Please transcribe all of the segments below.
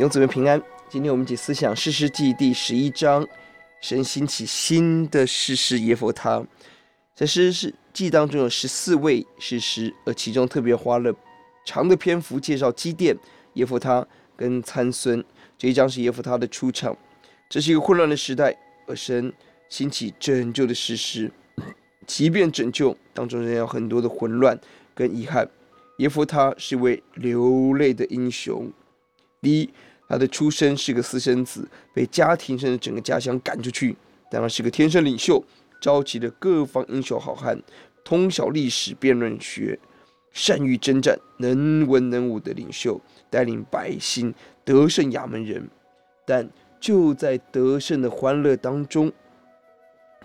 弟兄姊妹平安。今天我们解思想士师记第十一章，神兴起新的士师耶弗他。在士师记当中有十四位士师，而其中特别花了长的篇幅介绍基甸、耶弗他跟参孙。这一章是耶弗他的出场。这是一个混乱的时代，而神兴起拯救的士师，即便拯救当中仍有很多的混乱跟遗憾。耶弗他是一位流泪的英雄。第一，他的出生是个私生子，被家庭甚至整个家乡赶出去。但他是个天生领袖，召集了各方英雄好汉，通晓历史辩论学，善于征战，能文能武的领袖，带领百姓得胜亚门人。但就在得胜的欢乐当中，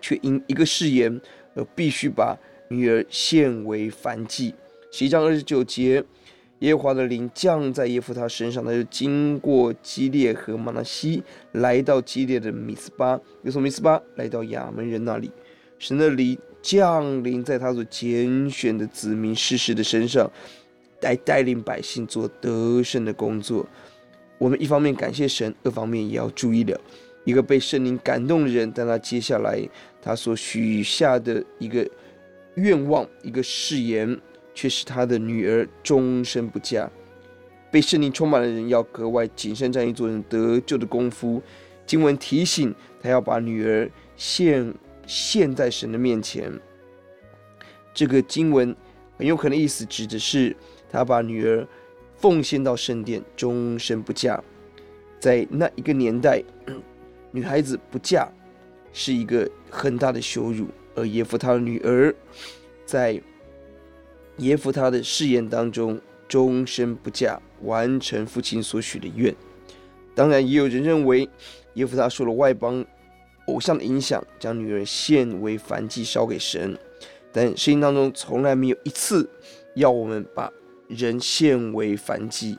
却因一个誓言而必须把女儿献为凡祭。十一章二十九节。耶和华的灵降在耶弗他身上，他就经过基列和玛拿西，来到基列的米斯巴，又从米斯巴来到亚扪人那里。神的灵降临在他所拣选的子民士师的身上，来带领百姓做得胜的工作。我们一方面感谢神，二方面也要注意了，一个被圣灵感动的人，但他接下来他所许下的一个愿望，一个誓言。却使他的女儿终身不嫁。被圣灵充满的人要格外谨慎战役，做人得救的功夫。经文提醒他要把女儿献献在神的面前。这个经文很有可能意思指的是他把女儿奉献到圣殿，终身不嫁。在那一个年代，女孩子不嫁是一个很大的羞辱，而耶夫他的女儿在。耶夫他的誓言当中，终身不嫁，完成父亲所许的愿。当然，也有人认为耶夫他受了外邦偶像的影响，将女儿献为燔祭烧给神。但圣经当中从来没有一次要我们把人献为燔祭。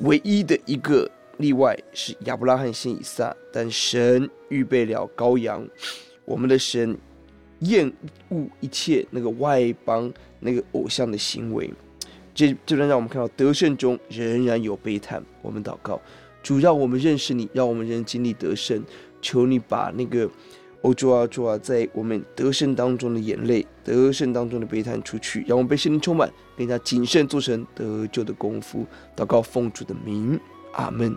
唯一的一个例外是亚伯拉罕献以撒，但神预备了羔羊。我们的神。厌恶一切那个外邦那个偶像的行为，这这段让我们看到得胜中仍然有悲叹。我们祷告，主让我们认识你，让我们仍经历得胜。求你把那个欧洲啊主啊，在我们得胜当中的眼泪、得胜当中的悲叹出去，让我们被圣灵充满，更加谨慎做成得救的功夫。祷告奉主的名，阿门。